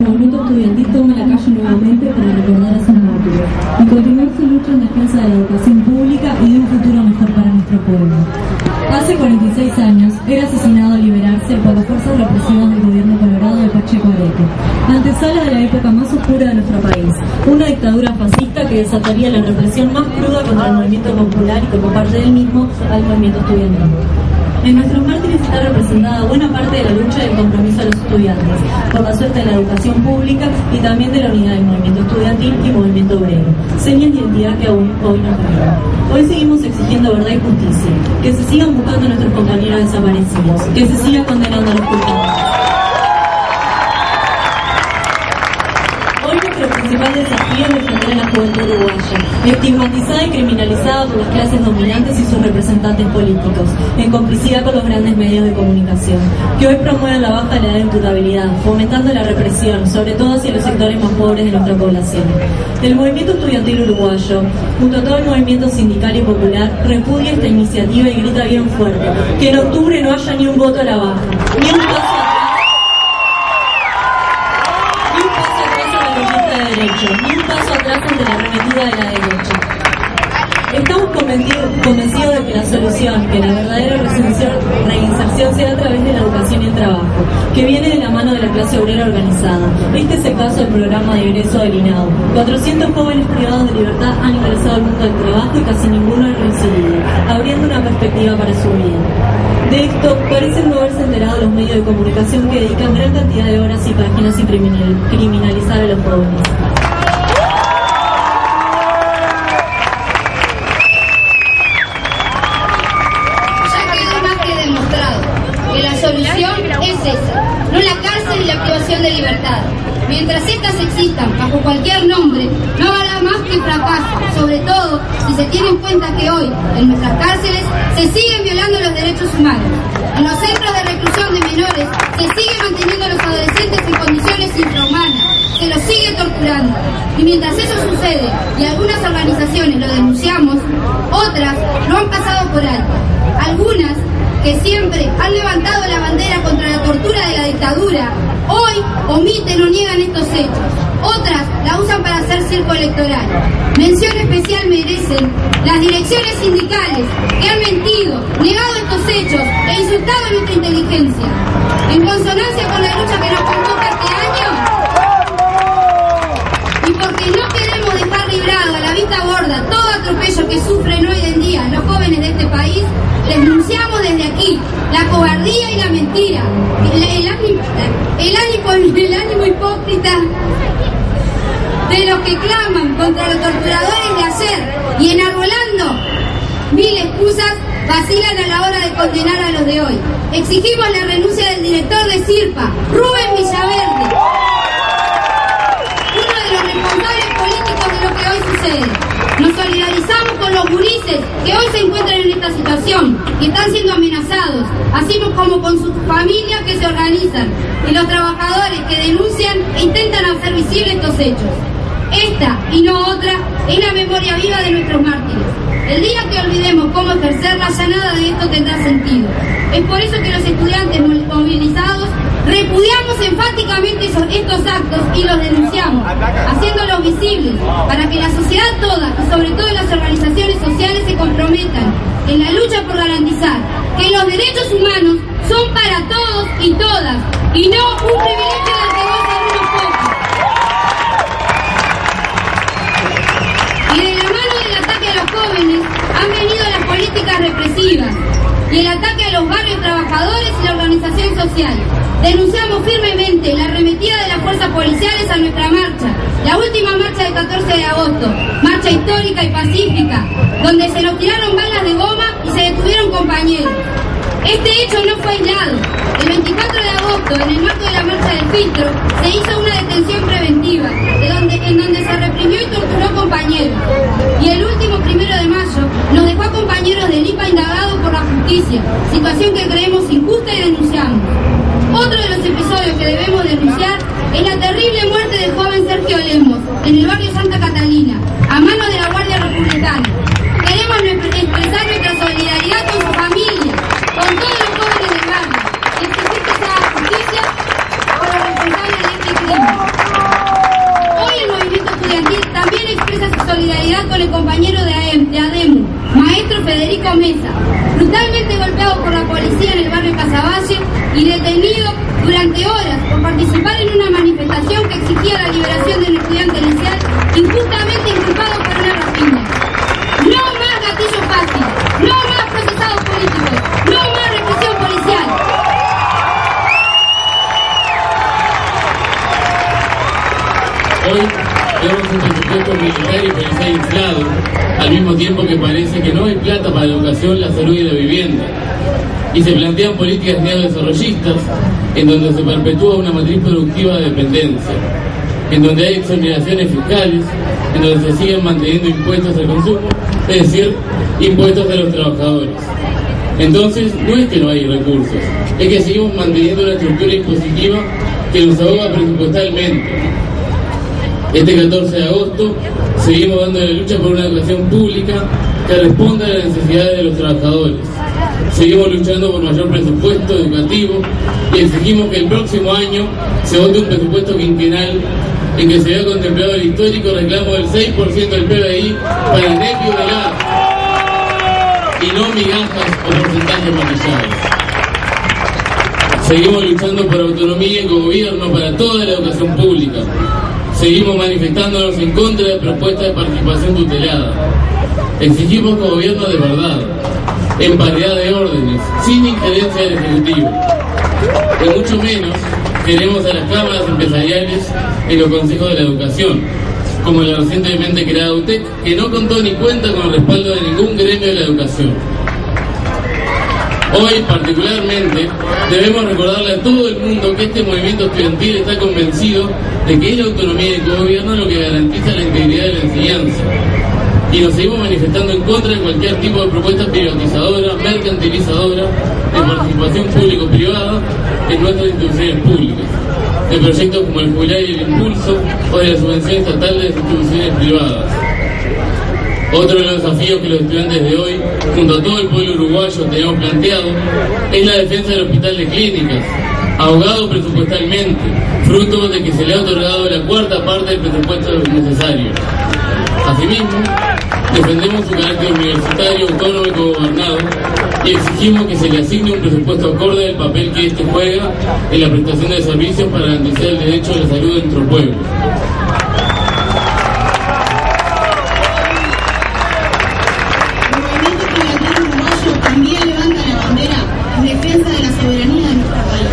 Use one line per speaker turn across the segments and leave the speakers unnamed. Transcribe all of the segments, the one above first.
El movimiento estudiantil toma la calle nuevamente para recordar a sus mártires y continuar su lucha en defensa de la educación pública y de un futuro mejor para nuestro pueblo. Hace 46 años era asesinado al liberarse por las fuerzas represivas del gobierno colorado de Pacheco Areco, antesala de la época más oscura de nuestro país, una dictadura fascista que desataría la represión más cruda contra el movimiento popular y como parte del mismo al movimiento estudiantil. En nuestros mártires está representada buena parte de la lucha y el compromiso de los estudiantes, por la suerte de la educación pública y también de la unidad del movimiento estudiantil y movimiento obrero, señas de identidad que aún hoy nos quedan. Hoy seguimos exigiendo verdad y justicia, que se sigan buscando a nuestros compañeros desaparecidos, que se siga condenando a los culpables. Estigmatizada y criminalizada por las clases dominantes y sus representantes políticos, en complicidad con los grandes medios de comunicación, que hoy promueven la baja de la edad de imputabilidad, fomentando la represión, sobre todo hacia los sectores más pobres de nuestra población. El movimiento estudiantil uruguayo, junto a todo el movimiento sindical y popular, repudia esta iniciativa y grita bien fuerte, que en octubre no haya ni un voto a la baja, ni un paso atrás ni la de derechos, ni un atrás ante la arremetida de la derecha. Estamos convencidos, de que la solución, que la verdadera reinserción, reinserción sea a través de la educación y el trabajo, que viene de la mano de la clase obrera organizada. Este es el caso del programa de ingreso del INAU. 400 jóvenes privados de libertad han ingresado al mundo del trabajo y casi ninguno ha reincidido, abriendo una perspectiva para su vida. De esto parecen no haberse enterado los medios de comunicación que dedican gran cantidad de horas y páginas y criminal- criminalizar a los jóvenes.
Ya quedó más que demostrado que la solución es esa, no la cárcel y la privación de libertad. Mientras estas existan bajo cualquier nombre, no habrá más que fracaso, sobre todo si se tiene en cuenta que hoy en nuestras cárceles se siguen violando los derechos humanos. En los centros de reclusión de menores se sigue manteniendo a los adolescentes en condiciones infrahumanas, se los sigue torturando. Y mientras eso sucede y algunas organizaciones lo denunciamos, otras lo han pasado por alto. Algunas que siempre han levantado la bandera contra la tortura de la dictadura, hoy omiten o niegan estos hechos. Otras la usan para hacer circo electoral. Mención especial merecen las direcciones sindicales que han mentido, negado estos hechos e insultado nuestra inteligencia. En consonancia con la lucha que nos convoca librado a la vista gorda todo atropello que sufren hoy en día los jóvenes de este país, les denunciamos desde aquí la cobardía y la mentira, el, el ánimo, el ánimo- el ánimo hipócrita de los que claman contra los torturadores de ayer y enarbolando mil excusas vacilan a la hora de condenar a los de hoy. Exigimos la renuncia del director de CIRPA, Rubén Villaverde uno de los responsables políticos de lo que hoy sucede. Nos solidarizamos con los gurises que hoy se encuentran en esta situación y están siendo amenazados, así como con sus familias que se organizan y los trabajadores que denuncian e intentan hacer visibles estos hechos. Esta y no otra es la memoria viva de nuestros mártires. El día que olvidemos cómo ejercerla ya nada de esto tendrá sentido. Es por eso que los estudiantes movilizados repudiamos enfáticamente estos actos y los denunciamos, haciéndolos visibles para que la sociedad toda y sobre todo las organizaciones sociales se comprometan en la lucha por garantizar que los derechos humanos son para todos y todas y no un privilegio del que gozan unos pocos. Y de la mano del ataque a los jóvenes han venido las políticas represivas y el ataque a los barrios trabajadores y la organización social. Denunciamos firmemente la arremetida de las fuerzas policiales a nuestra marcha, la última marcha del 14 de agosto, marcha histórica y pacífica, donde se nos tiraron balas de goma y se detuvieron compañeros. Este hecho no fue aislado. El 24 de agosto, en el marco de la marcha del filtro, se hizo una detención preventiva, de en donde se reprimió y torturó compañeros. Y el último primero de mayo nos dejó a compañeros del IPA indagados por la justicia, situación que creemos injusta y denunciamos. Otro de los episodios que debemos denunciar es la terrible muerte del joven Sergio Lemos en el barrio Santa Catalina, a mano de la Guardia Republicana. Queremos nuestra- expresar nuestra solidaridad con su familia, con todos los jóvenes del barrio, y exigir que se haga justicia por los responsables de este crimen. Mesa, brutalmente golpeado por la en el barrio Casaballe y detenido durante horas por participar en una manifestación que exigía la liberación del estudiante inicial injustamente inculpado por una rapiña. No más gatillo fácil, no más procesados políticos, no más represión policial.
Hoy vemos un presupuesto militar y policial inflado, al mismo tiempo que parece que no hay plata para la educación, la salud y la vivienda. Y se plantean políticas neodesarrollistas en donde se perpetúa una matriz productiva de dependencia, en donde hay exoneraciones fiscales, en donde se siguen manteniendo impuestos al consumo, es decir, impuestos a los trabajadores. Entonces, no es que no hay recursos, es que seguimos manteniendo una estructura impositiva que nos ahoga presupuestalmente, este 14 de agosto seguimos dando la lucha por una educación pública que responda a las necesidades de los trabajadores. Seguimos luchando por mayor presupuesto educativo y exigimos que el próximo año se vote un presupuesto quinquenal en que se vea contemplado el histórico reclamo del 6% del PBI para el DEPI de la y no migajas o porcentajes maquillados. Seguimos luchando por autonomía y gobierno para toda la educación pública. Seguimos manifestándonos en contra de propuestas de participación tutelada. Exigimos gobierno de verdad, en paridad de órdenes, sin injerencia del Ejecutivo. Y mucho menos queremos a las cámaras empresariales en los consejos de la educación, como la recientemente creada UTEC, que no contó ni cuenta con el respaldo de ningún gremio de la educación. Hoy, particularmente, debemos recordarle a todo el mundo que este movimiento estudiantil está convencido de que es la autonomía del gobierno lo que garantiza la integridad de la enseñanza. Y nos seguimos manifestando en contra de cualquier tipo de propuesta privatizadora, mercantilizadora, de participación público-privada en nuestras instituciones públicas, de proyectos como el Jubilar y el Impulso o de la subvención estatal de las instituciones privadas. Otro de los desafíos que los estudiantes de hoy, junto a todo el pueblo uruguayo, tenemos planteado es la defensa del hospital de clínicas, ahogado presupuestalmente, fruto de que se le ha otorgado la cuarta parte del presupuesto necesario. Asimismo, defendemos su carácter universitario, autónomo y gobernado y exigimos que se le asigne un presupuesto acorde al papel que éste juega en la prestación de servicios para garantizar el derecho a la salud de nuestro pueblo.
El movimiento estudiantil uruguayo también levanta la bandera en defensa de la soberanía de nuestro país.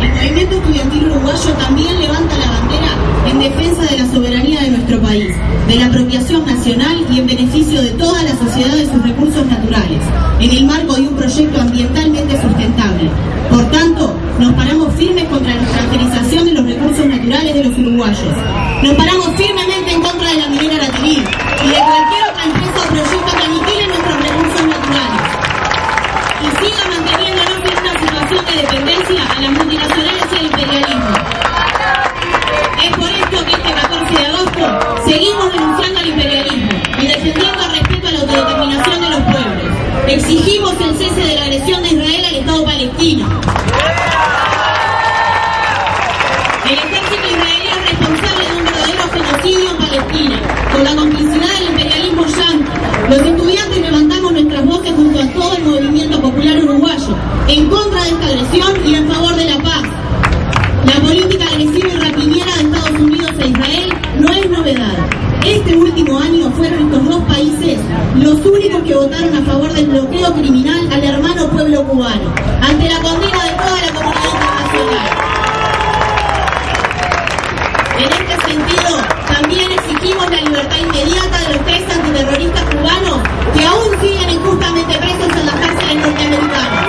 El movimiento estudiantil uruguayo también levanta la bandera en defensa de la soberanía de nuestro país, de la apropiación nacional y en beneficio de toda la sociedad de sus recursos naturales, en el marco de un proyecto ambientalmente sustentable. Por tanto, nos paramos firmes contra la extranjerización de los recursos naturales de los uruguayos. Nos paramos firmemente en contra de la minera Aratilí y de cualquier otra empresa o proyecto que aniquile nuestros recursos naturales y siga manteniéndonos en situación de dependencia a las multinacionales y al imperialismo. Exigimos el cese de la agresión de Israel al Estado palestino. El ejército israelí es responsable de un verdadero genocidio en Palestina, con la complicidad del imperialismo yanqui. Los estudiantes levantamos nuestras voces junto a todo el movimiento popular uruguayo, en contra de esta agresión votaron a favor del bloqueo criminal al hermano pueblo cubano, ante la condena de toda la comunidad internacional. En este sentido, también exigimos la libertad inmediata de los tres antiterroristas cubanos que aún siguen injustamente presos en las cárceles norteamericanas.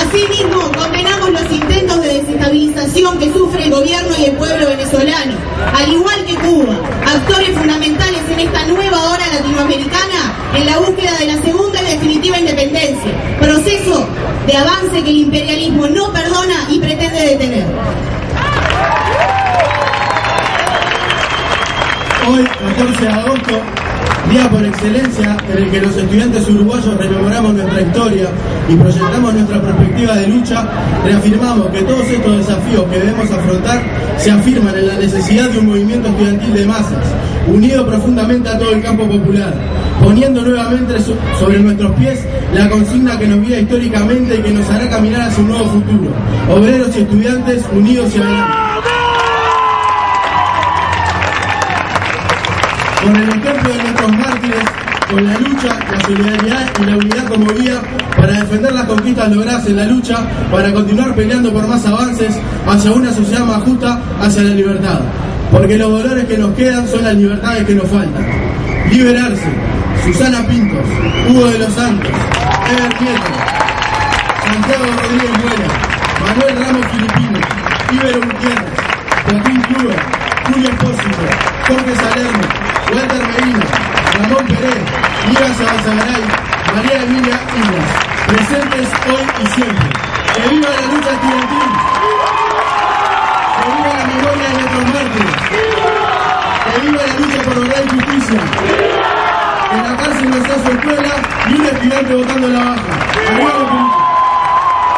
Asimismo, condenamos los intentos de desestabilización que sufre el gobierno y el pueblo venezolano, al igual que Cuba, actores fundamentales en esta nueva hora latinoamericana en la búsqueda de la segunda y definitiva independencia, proceso de avance que el imperialismo no perdona y pretende detener.
Hoy, 14 de agosto, día por excelencia en el que los estudiantes uruguayos rememoramos nuestra historia y proyectamos nuestra perspectiva de lucha, reafirmamos que todos estos desafíos que debemos afrontar se afirman en la necesidad de un movimiento estudiantil de masas, unido profundamente a todo el campo popular, poniendo nuevamente sobre nuestros pies la consigna que nos guía históricamente y que nos hará caminar hacia un nuevo futuro. Obreros y estudiantes unidos y adelante. Con el ejemplo de nuestros mártires, con la lucha, la solidaridad y la unidad como guía para defender las conquistas logradas en la lucha, para continuar peleando por más avances hacia una sociedad más justa, hacia la libertad. Porque los dolores que nos quedan son las libertades que nos faltan. Liberarse. Susana Pintos, Hugo de los Santos, Ever Nieto, Santiago Rodríguez Buena, Manuel Ramos Filipino, Ibero Gutiérrez, Joaquín Kluber, Julio Espósito, Jorge Salerno, Walter Medina, Ramón Pérez, Mira Sabazagaray, María Emilia Islas, presentes hoy y siempre. ¡Que viva la lucha estudiantil! ¡Que viva la memoria de nuestros mártires! ¡Que viva la lucha por y justicia! en la cárcel no está su escuela y un estudiante votando la baja.